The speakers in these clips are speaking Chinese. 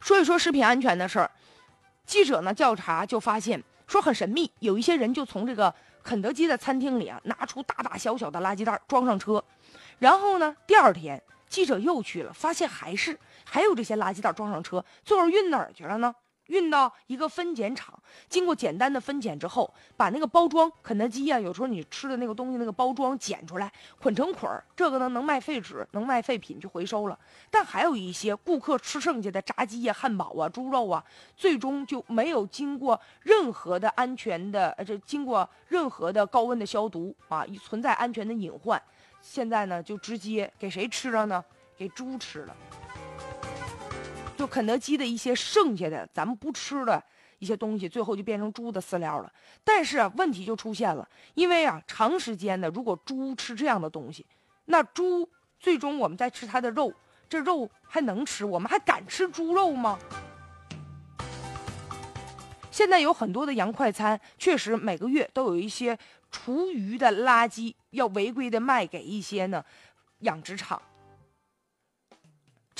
说一说食品安全的事儿。记者呢调查就发现，说很神秘，有一些人就从这个肯德基的餐厅里啊拿出大大小小的垃圾袋装上车，然后呢第二天记者又去了，发现还是还有这些垃圾袋装上车，最后运哪儿去了呢？运到一个分拣厂，经过简单的分拣之后，把那个包装，肯德基啊，有时候你吃的那个东西那个包装剪出来，捆成捆儿，这个呢能卖废纸，能卖废品去回收了。但还有一些顾客吃剩下的炸鸡呀、汉堡啊、猪肉啊，最终就没有经过任何的安全的，呃，这经过任何的高温的消毒啊，存在安全的隐患。现在呢，就直接给谁吃了呢？给猪吃了。就肯德基的一些剩下的咱们不吃的一些东西，最后就变成猪的饲料了。但是啊，问题就出现了，因为啊，长时间的如果猪吃这样的东西，那猪最终我们在吃它的肉，这肉还能吃？我们还敢吃猪肉吗？现在有很多的洋快餐，确实每个月都有一些厨余的垃圾要违规的卖给一些呢养殖场。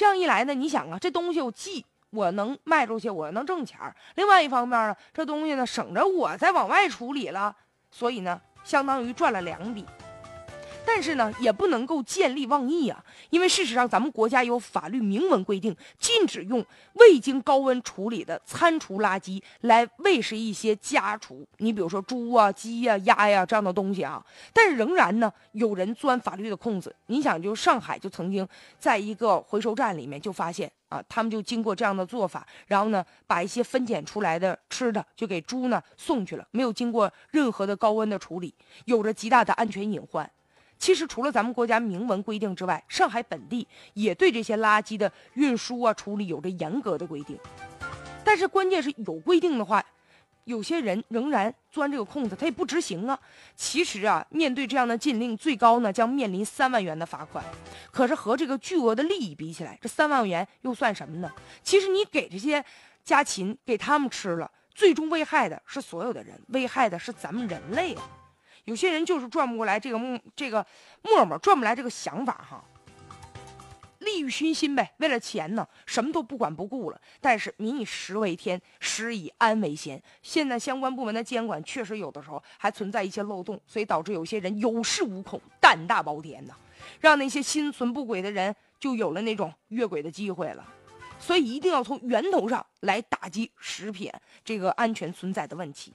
这样一来呢，你想啊，这东西我既我能卖出去，我能挣钱儿；另外一方面呢，这东西呢省着我再往外处理了，所以呢，相当于赚了两笔。但是呢，也不能够见利忘义啊，因为事实上咱们国家有法律明文规定，禁止用未经高温处理的餐厨垃圾来喂食一些家畜，你比如说猪啊、鸡呀、鸭呀这样的东西啊。但是仍然呢，有人钻法律的空子。你想，就上海就曾经在一个回收站里面就发现啊，他们就经过这样的做法，然后呢，把一些分拣出来的吃的就给猪呢送去了，没有经过任何的高温的处理，有着极大的安全隐患。其实除了咱们国家明文规定之外，上海本地也对这些垃圾的运输啊处理有着严格的规定。但是关键是有规定的话，有些人仍然钻这个空子，他也不执行啊。其实啊，面对这样的禁令，最高呢将面临三万元的罚款。可是和这个巨额的利益比起来，这三万元又算什么呢？其实你给这些家禽给他们吃了，最终危害的是所有的人，危害的是咱们人类啊。有些人就是转不过来这个木这个沫沫转不来这个想法哈，利欲熏心呗，为了钱呢，什么都不管不顾了。但是民以食为天，食以安为先。现在相关部门的监管确实有的时候还存在一些漏洞，所以导致有些人有恃无恐，胆大包天呐，让那些心存不轨的人就有了那种越轨的机会了。所以一定要从源头上来打击食品这个安全存在的问题。